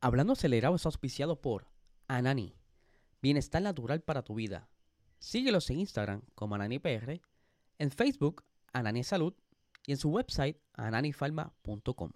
Hablando Acelerado es auspiciado por Anani. Bienestar natural para tu vida. Síguelos en Instagram como AnaniPR, en Facebook Anani Salud y en su website ananifarma.com.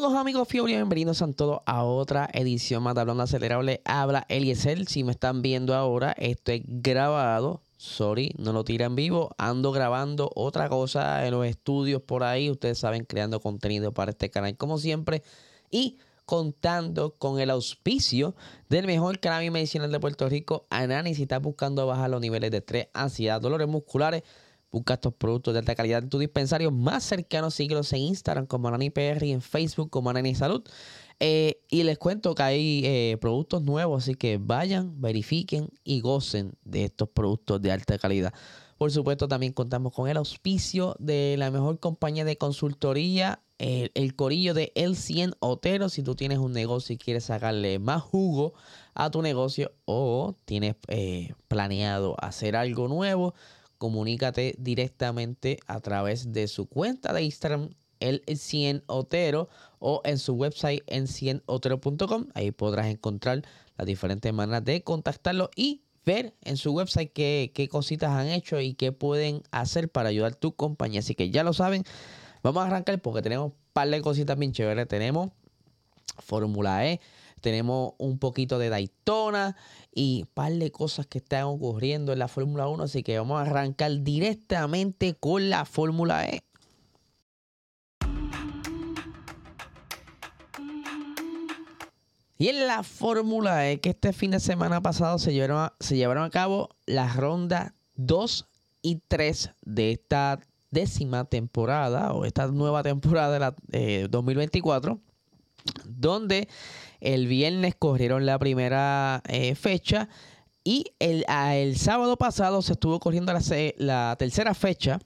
Saludos amigos fiebre bienvenidos a todos a otra edición Hablando Acelerable. Habla Eliezer. Si me están viendo ahora, esto es grabado. Sorry, no lo tira en vivo. Ando grabando otra cosa en los estudios por ahí. Ustedes saben, creando contenido para este canal como siempre. Y contando con el auspicio del mejor cannabis medicinal de Puerto Rico, Anani, si estás buscando bajar los niveles de estrés, ansiedad, dolores musculares Busca estos productos de alta calidad en tu dispensario más cercano. Síguelos en Instagram como AnaniPR y en Facebook como Anani Salud. Eh, y les cuento que hay eh, productos nuevos, así que vayan, verifiquen y gocen de estos productos de alta calidad. Por supuesto, también contamos con el auspicio de la mejor compañía de consultoría, el, corillo de El 100 Otero. Si tú tienes un negocio y quieres sacarle más jugo a tu negocio o tienes eh, planeado hacer algo nuevo, comunícate directamente a través de su cuenta de Instagram, el 100 Otero, o en su website en 100otero.com. Ahí podrás encontrar las diferentes maneras de contactarlo y ver en su website qué, cositas han hecho y qué pueden hacer para ayudar tu compañía. Así que ya lo saben, vamos a arrancar porque tenemos un par de cositas bien chéveres. Tenemos Fórmula E tenemos un poquito de Daytona y un par de cosas que están ocurriendo en la Fórmula 1. Así que vamos a arrancar directamente con la Fórmula E. Y en la Fórmula E, que este fin de semana pasado se llevaron a, se llevaron a cabo las rondas 2 y 3 de esta décima temporada o esta nueva temporada de la 2024, eh, donde el viernes corrieron la primera eh, fecha y el, el, sábado pasado se estuvo corriendo la, la, tercera fecha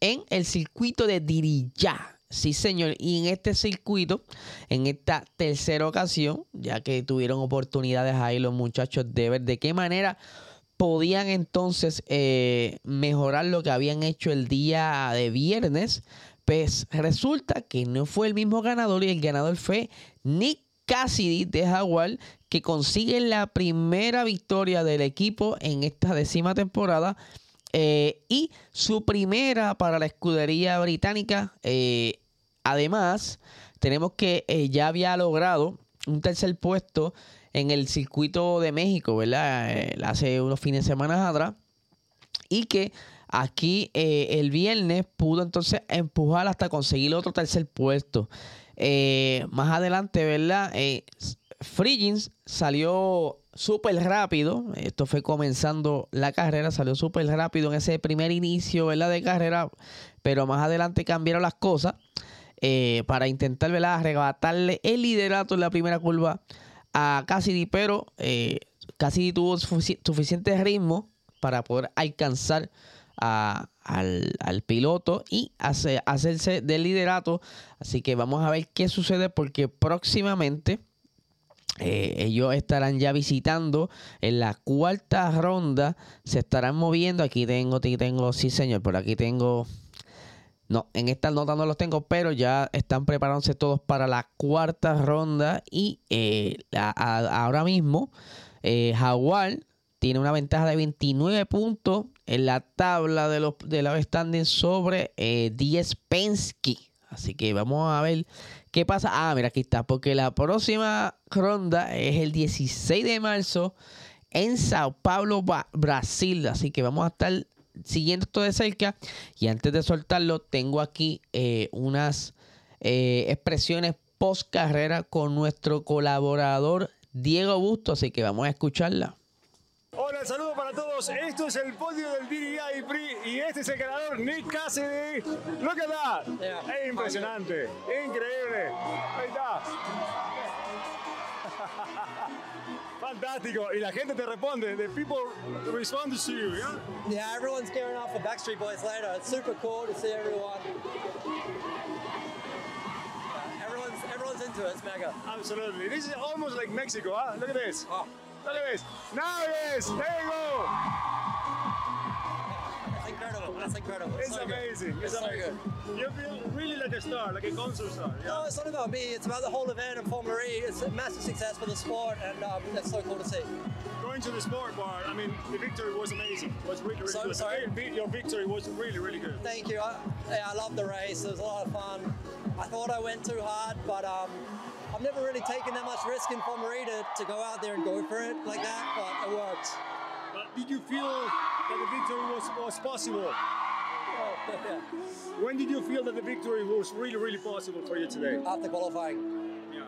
en el circuito de Diriyah. Sí, señor. Y en este circuito, en esta tercera ocasión, ya que tuvieron oportunidades ahí los muchachos de ver de qué manera podían entonces eh, mejorar lo que habían hecho el día de viernes, pues resulta que no fue el mismo ganador y el ganador fue Nick Cassidy de Jaguar, que consigue la primera victoria del equipo en esta décima temporada. Eh, y su primera para la escudería británica. Eh, además, tenemos que eh, ya había logrado un tercer puesto en el circuito de México, ¿verdad? hace unos fines de semana atrás. Y que aquí el viernes pudo entonces empujar hasta conseguir otro tercer puesto. Eh, más adelante, ¿verdad? Eh, Friggins salió súper rápido. Esto fue comenzando la carrera. Salió súper rápido en ese primer inicio, ¿verdad? De carrera. Pero más adelante cambiaron las cosas. Eh, para intentar, ¿verdad? Arrebatarle el liderato en la primera curva a Cassidy. Pero eh, Cassidy tuvo suficiente ritmo para poder alcanzar al, piloto y hacerse del liderato. Así que vamos a ver qué sucede porque próximamente eh, ellos estarán ya visitando en la cuarta ronda. Se estarán moviendo. Aquí tengo, aquí tengo, sí señor, por aquí tengo... No, en esta nota no los tengo, pero ya están preparándose todos para la cuarta ronda. Y eh, ahora mismo, eh, Jaguar tiene una ventaja de 29 puntos en la tabla de los, de los standings sobre 10 eh, Penske. Así que vamos a ver qué pasa. Ah, mira, aquí está. Porque la próxima ronda es el 16 de marzo en Sao Paulo, Brasil. Así que vamos a estar siguiendo esto de cerca. Y antes de soltarlo, tengo aquí eh, unas eh, expresiones post carrera con nuestro colaborador Diego Busto. Así que vamos a escucharla. Todos. Esto es el podio del DDI PRI y este es el ganador Nick Cassidy. Look at that. Es impresionante, increíble. Ahí está. Fantástico. Y la gente te responde. The people respond to you, yeah? Yeah, everyone's gearing up for Backstreet Boys later. It's super cool to see everyone. Yeah, everyone's everyone's into it. It's mega. Absolutely. This is almost like Mexico, huh? Look at this. Oh, Look at this. Now it is. There you go. that's incredible. That's incredible. It's so good. amazing. It's, It's so amazing. You feel really like a star, like a concert star. Yeah? No, it's not about me. It's about the whole event and Formula E. It's a massive success for the sport, and um, it's so cool to see. Going to the sport bar, I mean, the victory was amazing. It was really, really So- good. sorry? Your victory was really, really good. Thank you. I, yeah, I love the race. It was a lot of fun. I thought I went too hard, but um, I've never really taken that much risk in Formula E to, to go out there and go for it like that, but it worked. But did you feel that the victory was, was possible? Oh, yeah. When did you feel that the victory was really, really possible for you today? After qualifying. Yeah.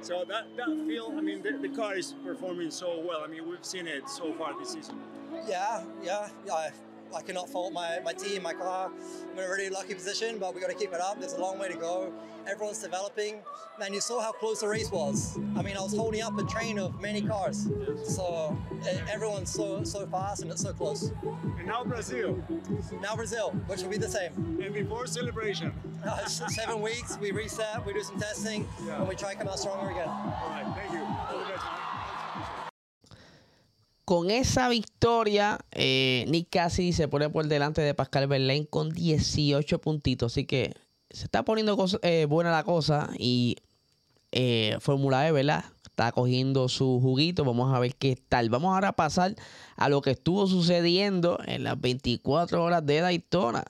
So that, that feel, I mean, the, the car is performing so well. I mean, we've seen it so far this season. Yeah, yeah, yeah. I, cannot fault my, my team, my car. I'm in a really lucky position, but we got to keep it up. There's a long way to go. Everyone's developing. Man, you saw how close the race was. I mean, I was holding up a train of many cars. So eh, everyone's so so fast and it's so close. And now Brazil. Now Brazil, which will be the same. And before celebration. Uh, seven weeks, we reset, we do some testing, Yeah. and we try to come out stronger again. All right, thank you. Con esa victoria, eh, Nick Cassidy se pone por delante de Pascal Verlaine con 18 puntitos. Así que se está poniendo eh, buena la cosa y eh, Fórmula E, ¿verdad? Está cogiendo su juguito. Vamos a ver qué tal. Vamos ahora a pasar a lo que estuvo sucediendo en las 24 horas de Daytona.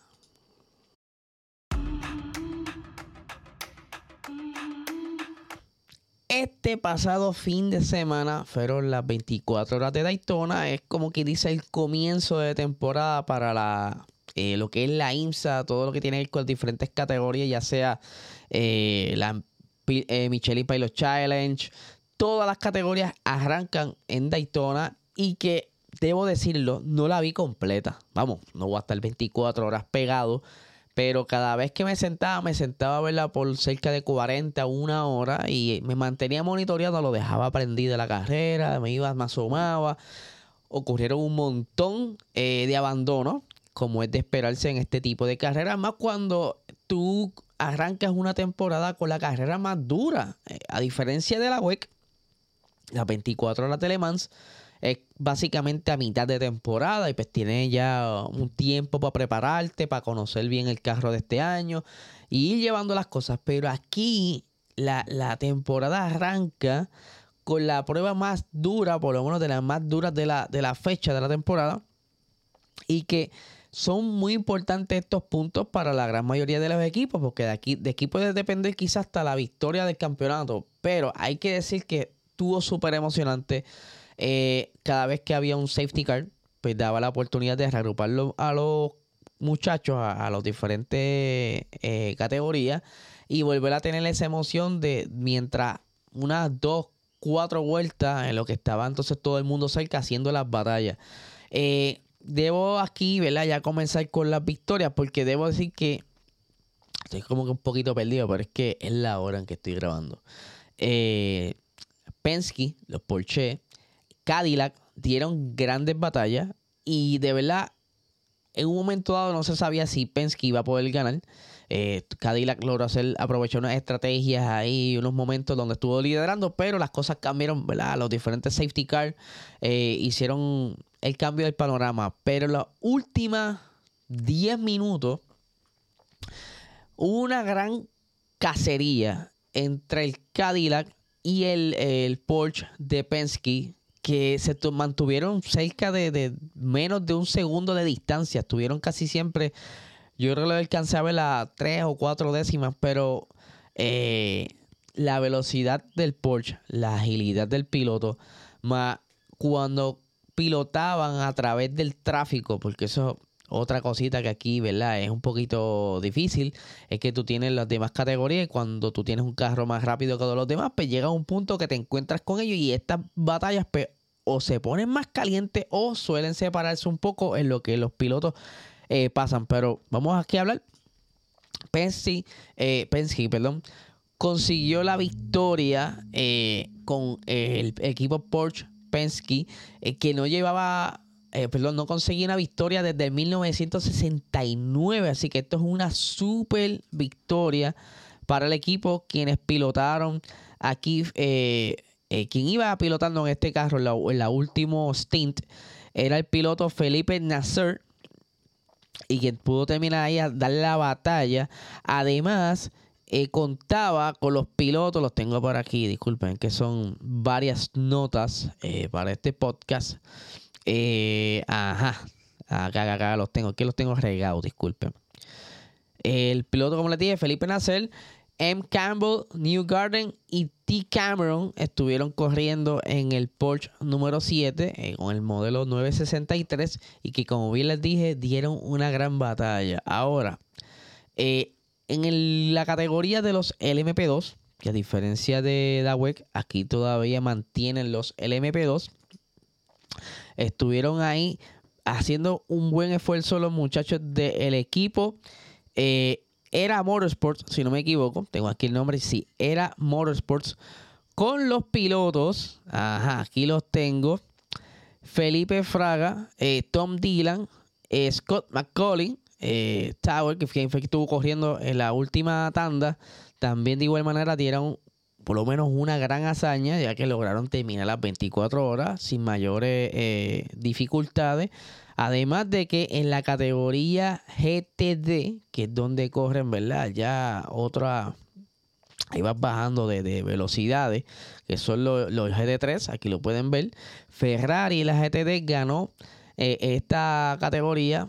Este pasado fin de semana fueron las 24 horas de Daytona. Es como que dice el comienzo de temporada para la, eh, lo que es la IMSA, todo lo que tiene que ver con diferentes categorías, ya sea eh, la eh, Michelin Pilot Challenge. Todas las categorías arrancan en Daytona y que, debo decirlo, no la vi completa. Vamos, no voy a estar 24 horas pegado. Pero cada vez que me sentaba, me sentaba a verla por cerca de 40, una hora y me mantenía monitoreando, lo dejaba prendida la carrera, me iba, me asomaba. Ocurrieron un montón eh, de abandonos, como es de esperarse en este tipo de carreras, más cuando tú arrancas una temporada con la carrera más dura. Eh, a diferencia de la WEC, las 24 horas de Le Mans es básicamente a mitad de temporada y pues tienes ya un tiempo para prepararte, para conocer bien el carro de este año y ir llevando las cosas. Pero aquí la, la temporada arranca con la prueba más dura, por lo menos de las más duras de la, de la fecha de la temporada y que son muy importantes estos puntos para la gran mayoría de los equipos, porque de aquí, de aquí puede depender quizás hasta la victoria del campeonato. Pero hay que decir que estuvo súper emocionante. Eh, cada vez que había un safety car, pues daba la oportunidad de reagruparlo a los muchachos, a, a las diferentes eh, categorías, y volver a tener esa emoción de mientras unas dos, cuatro vueltas en lo que estaba entonces todo el mundo cerca haciendo las batallas. Eh, debo aquí, ¿verdad? Ya comenzar con las victorias, porque debo decir que estoy como que un poquito perdido, pero es que es la hora en que estoy grabando. Eh, Penske, los Porsche, Cadillac dieron grandes batallas y de verdad en un momento dado no se sabía si Penske iba a poder ganar. Eh, Cadillac logró hacer, aprovechó unas estrategias ahí, unos momentos donde estuvo liderando, pero las cosas cambiaron, ¿verdad? Los diferentes safety cars eh, hicieron el cambio del panorama. Pero las últimas 10 minutos hubo una gran cacería entre el Cadillac y el, el Porsche de Penske que se tu- mantuvieron cerca de, menos de un segundo de distancia. Estuvieron casi siempre, yo creo que lo alcancé a ver tres o cuatro décimas, pero eh, la velocidad del Porsche, la agilidad del piloto, más cuando pilotaban a través del tráfico, porque eso es otra cosita que aquí, ¿verdad? Es un poquito difícil, es que tú tienes las demás categorías y cuando tú tienes un carro más rápido que todos los demás, pues llega un punto que te encuentras con ellos y estas batallas pues, o se ponen más calientes o suelen separarse un poco en lo que los pilotos eh, pasan. Pero vamos aquí a hablar. Penske, eh, Penske, perdón, consiguió la victoria eh, con el equipo Porsche Penske, eh, que no llevaba, eh, perdón, no conseguía una victoria desde 1969. Así que esto es una super victoria para el equipo, quienes pilotaron aquí. Eh, quien iba pilotando en este carro en la, en último stint era el piloto Felipe Nasser y quien pudo terminar ahí a darle la batalla. Además, eh, contaba con los pilotos, los tengo por aquí, disculpen, que son varias notas eh, para este podcast. Eh, ajá, acá, acá, los tengo, aquí los tengo regados, disculpen. El piloto, como les dije, Felipe Nasser, M. Campbell, New Garden y T. Cameron estuvieron corriendo en el Porsche número 7 eh, con el modelo 963 y que como bien les dije dieron una gran batalla. Ahora, eh, en la categoría de los LMP2, que a diferencia de Dawek, aquí todavía mantienen los LMP2, estuvieron ahí haciendo un buen esfuerzo los muchachos del equipo. Eh, era Motorsports, si no me equivoco, tengo aquí el nombre, sí, era Motorsports, con los pilotos, ajá, aquí los tengo, Felipe Fraga, eh, Tom Dylan, eh, Scott eh, Tower, que fue, que estuvo corriendo en la última tanda, también de igual manera dieron por lo menos una gran hazaña, ya que lograron terminar las 24 horas sin mayores dificultades. Además de que en la categoría GTD, que es donde corren, ¿verdad? Ya otra, ahí vas bajando de, velocidades, que son los, GT3, aquí lo pueden ver. Ferrari, la GTD, ganó eh, esta categoría,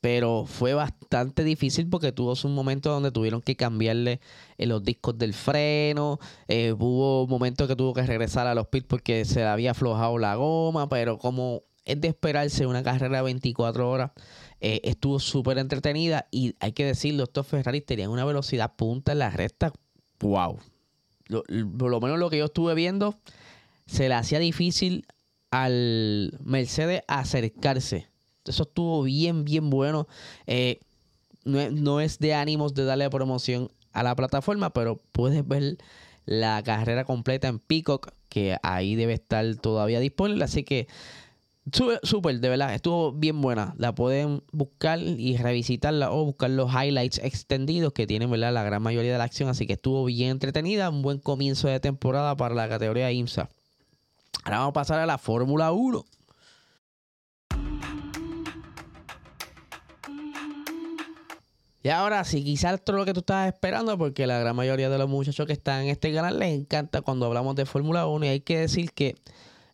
pero fue bastante difícil porque tuvo un momento donde tuvieron que cambiarle eh, los discos del freno, eh, hubo momentos que tuvo que regresar a los pits porque se le había aflojado la goma, pero como es de esperarse una carrera de 24 horas. Eh, estuvo súper entretenida y hay que decirlo, estos Ferrari tenían una velocidad punta en la recta. ¡Wow! por lo menos lo que yo estuve viendo, se le hacía difícil al Mercedes acercarse. Eso estuvo bien, bien bueno. Eh, no, no, es de ánimos de darle promoción a la plataforma, pero puedes ver la carrera completa en Peacock, que ahí debe estar todavía disponible. Así que Súper, de verdad, estuvo bien buena. La pueden buscar y revisitarla o buscar los highlights extendidos que tienen ¿verdad? la gran mayoría de la acción. Así que estuvo bien entretenida. Un buen comienzo de temporada para la categoría IMSA. Ahora vamos a pasar a la Fórmula 1. Y ahora sí, quizás es lo que tú estabas esperando, porque la gran mayoría de los muchachos que están en este canal les encanta cuando hablamos de Fórmula 1. Y hay que decir que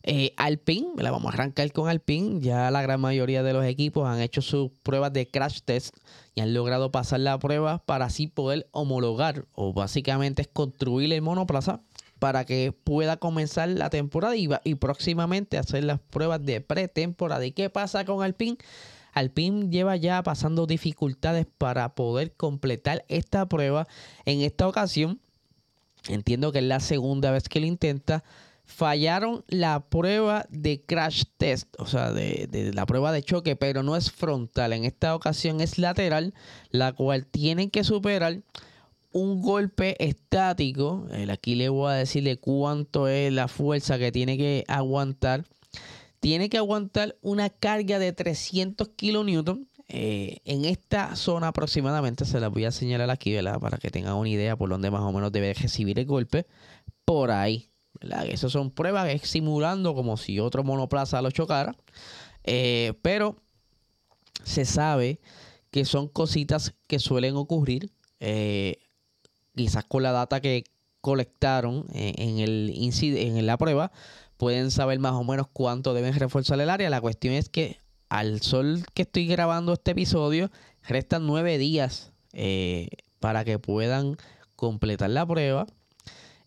eh, Alpine, la vamos a arrancar con Alpine. Ya la gran mayoría de los equipos han hecho sus pruebas de crash test y han logrado pasar la prueba para así poder homologar o básicamente es construir el monoplaza para que pueda comenzar la temporada y, y próximamente hacer las pruebas de pretemporada. ¿Y qué pasa con Alpine? Alpine lleva ya pasando dificultades para poder completar esta prueba. En esta ocasión, entiendo que es la segunda vez que lo intenta fallaron la prueba de crash test, o sea, de, la prueba de choque, pero no es frontal. En esta ocasión es lateral, la cual tienen que superar un golpe estático. Aquí le voy a decirle cuánto es la fuerza que tiene que aguantar. Tiene que aguantar una carga de 300 kilonewton. Eh, en esta zona aproximadamente, se la voy a señalar aquí, ¿verdad? Para que tengan una idea por dónde más o menos debe recibir el golpe. Por ahí, esas son pruebas es simulando como si otro monoplaza lo chocara. Eh, pero se sabe que son cositas que suelen ocurrir. Eh, quizás con la data que colectaron eh, en, el en la prueba, pueden saber más o menos cuánto deben reforzar el área. La cuestión es que al sol que estoy grabando este episodio, restan nueve días para que puedan completar la prueba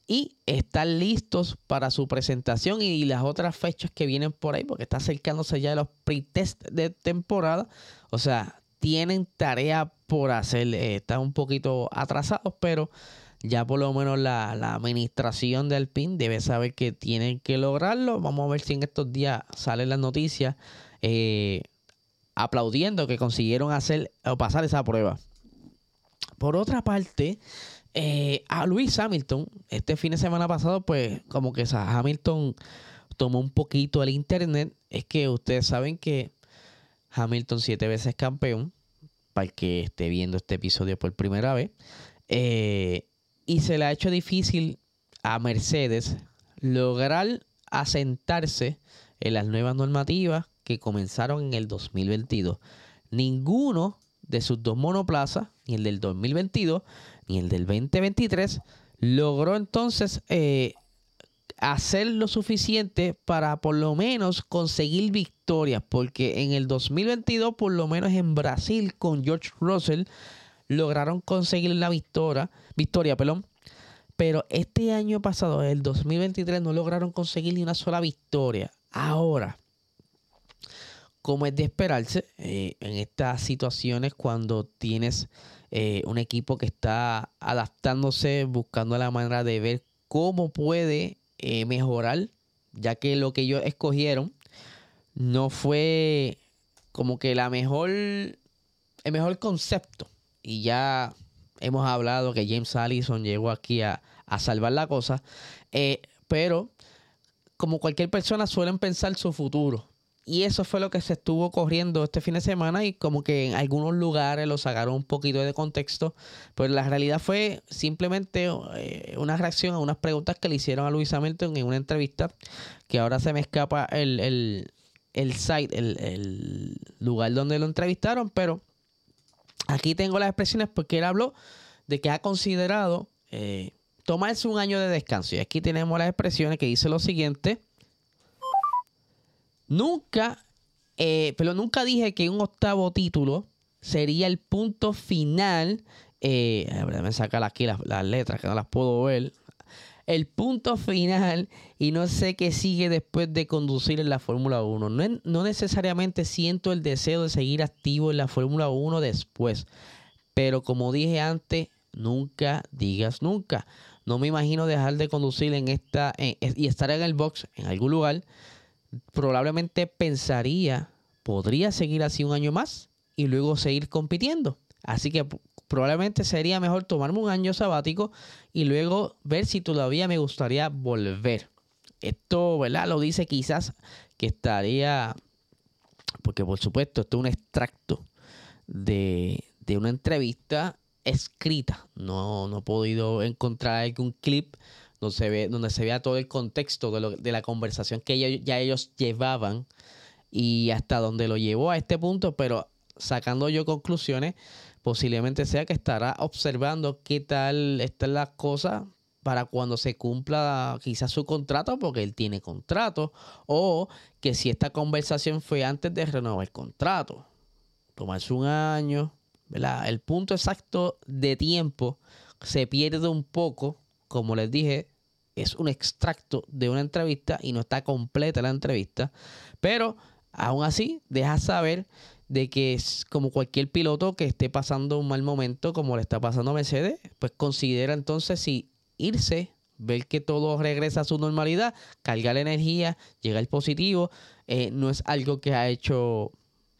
y están listos para su presentación y las otras fechas que vienen por ahí, porque está acercándose ya los pre-test de temporada. O sea, tienen tarea por hacer. Eh, están un poquito atrasados, pero ya por lo menos la, administración del PIN debe saber que tienen que lograrlo. Vamos a ver si en estos días salen las noticias eh, aplaudiendo que consiguieron hacer o pasar esa prueba. Por otra parte, eh, a Luis Hamilton, este fin de semana pasado, pues como que Hamilton tomó un poquito el internet es que ustedes saben que Hamilton siete veces campeón, para el que esté viendo este episodio por primera vez, eh, y se le ha hecho difícil a Mercedes lograr asentarse en las nuevas normativas que comenzaron en el 2022. Ninguno de sus dos monoplazas, ni el del 2022 ni el del 2023, logró entonces eh, hacer lo suficiente para por lo menos conseguir victorias, porque en el 2022, por lo menos en Brasil con George Russell, lograron conseguir la victoria, victoria, perdón, pero este año pasado, el 2023, no lograron conseguir ni una sola victoria. Ahora, como es de esperarse eh, en estas situaciones cuando tienes eh, un equipo que está adaptándose, buscando la manera de ver cómo puede eh, mejorar, ya que lo que ellos escogieron no fue como que la mejor, el mejor concepto. Y ya hemos hablado que James Allison llegó aquí a, salvar la cosa. Eh, pero como cualquier persona suelen pensar su futuro. Y eso fue lo que se estuvo corriendo este fin de semana y como que en algunos lugares lo sacaron un poquito de contexto. Pero la realidad fue simplemente eh, una reacción a unas preguntas que le hicieron a Luis Hamilton en una entrevista, que ahora se me escapa el, el, el site, el, el lugar donde lo entrevistaron, pero aquí tengo las expresiones porque él habló de que ha considerado eh, tomarse un año de descanso. Y aquí tenemos las expresiones que dice lo siguiente. Nunca, eh, pero nunca dije que un octavo título sería el punto final. Eh, me sacar aquí las, letras que no las puedo ver. El punto final y no sé qué sigue después de conducir en la Fórmula 1. No, no necesariamente siento el deseo de seguir activo en la Fórmula 1 después. Pero como dije antes, nunca digas nunca. No me imagino dejar de conducir en esta y estar en el box en algún lugar probablemente pensaría, podría seguir así un año más y luego seguir compitiendo. Así que probablemente sería mejor tomarme un año sabático y luego ver si todavía me gustaría volver. Esto, ¿verdad? Lo dice quizás que estaría, porque por supuesto esto es un extracto de, de una entrevista escrita. No, no he podido encontrar un clip donde se, ve, donde se vea todo el contexto de, lo, de la conversación que ya ellos llevaban y hasta donde lo llevó a este punto, pero sacando yo conclusiones, posiblemente sea que estará observando qué tal están las cosas para cuando se cumpla quizás su contrato, porque él tiene contrato, o que si esta conversación fue antes de renovar el contrato, tomarse un año, ¿verdad? El punto exacto de tiempo se pierde un poco, como les dije, es un extracto de una entrevista y no está completa la entrevista, pero aún así deja saber de que es como cualquier piloto que esté pasando un mal momento como le está pasando a Mercedes, pues considera entonces si irse, ver que todo regresa a su normalidad, cargar la energía, llegar positivo, eh, no es algo que ha hecho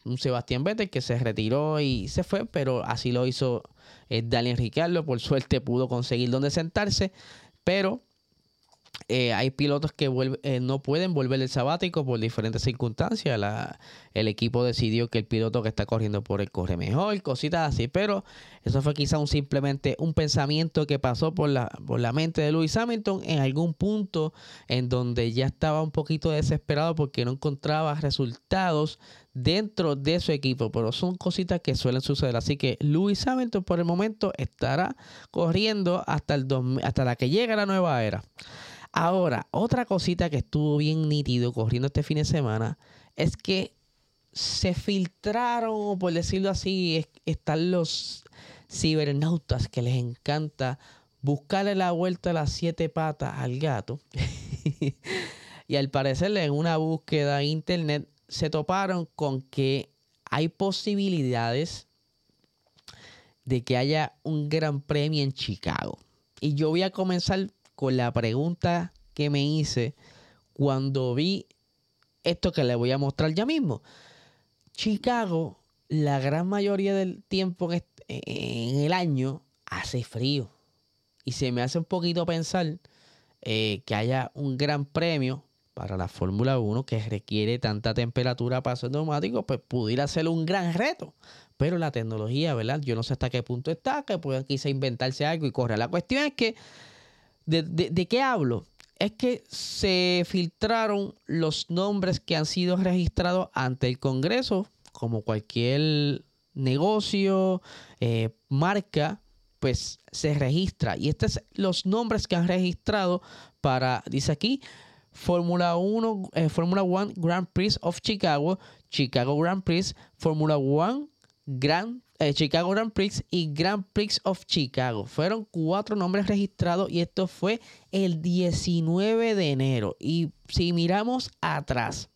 un Sebastián Vettel que se retiró y se fue, pero así lo hizo eh, Daniel Ricciardo, por suerte pudo conseguir donde sentarse, pero eh, hay pilotos que eh, no pueden volver el sabático por diferentes circunstancias. el equipo decidió que el piloto que está corriendo por él corre mejor, cositas así. Pero eso fue quizá un, simplemente un pensamiento que pasó por la, por la mente de Lewis Hamilton en algún punto en donde ya estaba un poquito desesperado porque no encontraba resultados dentro de su equipo. Pero son cositas que suelen suceder. Así que Lewis Hamilton por el momento estará corriendo hasta, el hasta la que llegue la nueva era. Ahora, otra cosita que estuvo bien nítido corriendo este fin de semana es que se filtraron, por decirlo así, están los cibernautas que les encanta buscarle la vuelta a las siete patas al gato. y al parecer en una búsqueda en internet se toparon con que hay posibilidades de que haya un gran premio en Chicago. Y yo voy a comenzar con la pregunta que me hice cuando vi esto que le voy a mostrar ya mismo. Chicago, la gran mayoría del tiempo en, el año hace frío. Y se me hace un poquito pensar eh, que haya un gran premio para la Fórmula 1 que requiere tanta temperatura para ser neumático, pues pudiera ser un gran reto. Pero la tecnología, ¿verdad? Yo no sé hasta qué punto está, que puedan quizá inventarse algo y correr. La cuestión es que, ¿de, de qué hablo? Es que se filtraron los nombres que han sido registrados ante el Congreso, como cualquier negocio, eh, marca, pues se registra. Y estos son los nombres que han registrado para, dice aquí, Fórmula 1, eh, Fórmula 1 Grand Prix of Chicago, Chicago Grand Prix, Fórmula 1 Grand, eh, Chicago Grand Prix y Grand Prix of Chicago. Fueron cuatro nombres registrados y esto fue el 19 de enero. Y si miramos atrás,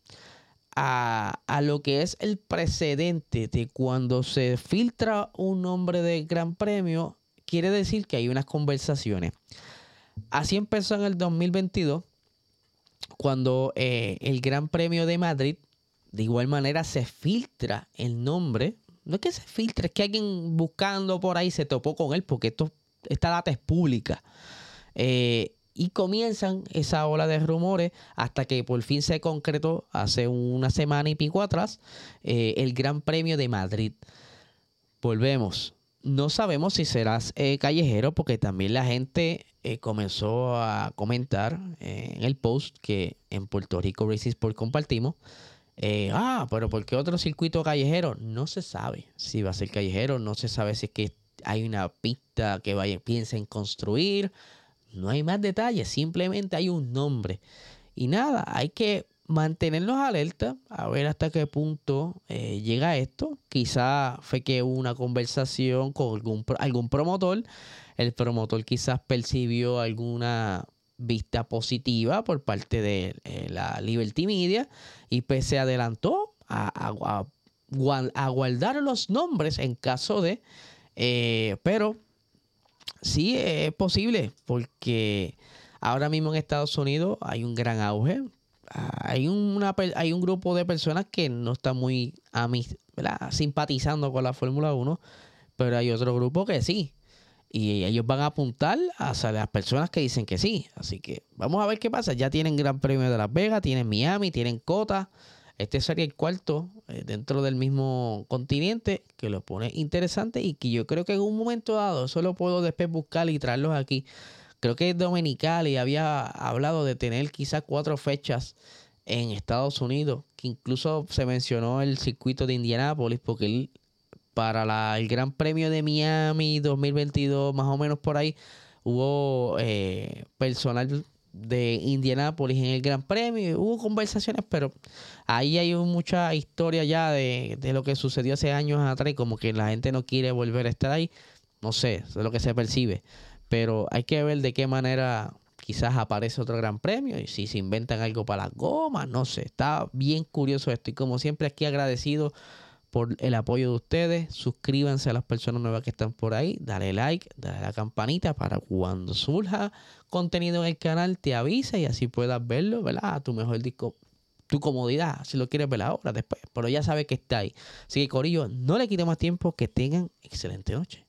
a, lo que es el precedente de cuando se filtra un nombre de Gran Premio, quiere decir que hay unas conversaciones. Así empezó en el 2022, cuando eh, el Gran Premio de Madrid, de igual manera, se filtra el nombre. No es que se filtre, es que alguien buscando por ahí se topó con él, porque esto, esta data es pública. Eh, y comienzan esa ola de rumores hasta que por fin se concretó hace una semana y pico atrás eh, el Gran Premio de Madrid. Volvemos. No sabemos si serás eh, callejero porque también la gente comenzó a comentar en el post que en Puerto Rico Racing Sport compartimos. Ah, pero ¿por qué otro circuito callejero? No se sabe si va a ser callejero, no se sabe si es que hay una pista que vaya, piensen construir no hay más detalles, simplemente hay un nombre. Y nada, hay que mantenernos alerta a ver hasta qué punto eh, llega esto. Quizá fue que hubo una conversación con algún, algún promotor. El promotor quizás percibió alguna vista positiva por parte de eh, la Liberty Media y pues se adelantó a, a, guardar los nombres en caso de... Eh, pero Sí, es posible, porque ahora mismo en Estados Unidos hay un gran auge. Hay, una, hay un grupo de personas que no están muy simpatizando con la Fórmula 1, pero hay otro grupo que sí. Y ellos van a apuntar hacia las personas que dicen que sí. Así que vamos a ver qué pasa. Ya tienen Gran Premio de Las Vegas, tienen Miami, tienen Cota. Este sería el cuarto eh, dentro del mismo continente que lo pone interesante y que yo creo que en un momento dado eso lo puedo después buscar y traerlos aquí. Creo que Dominical y había hablado de tener quizás cuatro fechas en Estados Unidos, que incluso se mencionó el circuito de Indianápolis, porque para el Gran Premio de Miami 2022, más o menos por ahí, hubo eh, personal de Indianápolis en el Gran Premio. Hubo conversaciones, pero ahí hay mucha historia ya de, lo que sucedió hace años atrás como que la gente no quiere volver a estar ahí. No sé, es lo que se percibe. Pero hay que ver de qué manera quizás aparece otro gran premio y si se inventan algo para las gomas, no sé. Está bien curioso esto y como siempre aquí agradecido por el apoyo de ustedes. Suscríbanse a las personas nuevas que están por ahí. Dale like, dale la campanita para cuando surja contenido en el canal te avisa y así puedas verlo, ¿verdad? A tu mejor disco, tu comodidad, si lo quieres ver ahora, después. Pero ya sabes que está ahí. Así que, Corillo, no le quite más tiempo. Que tengan excelente noche.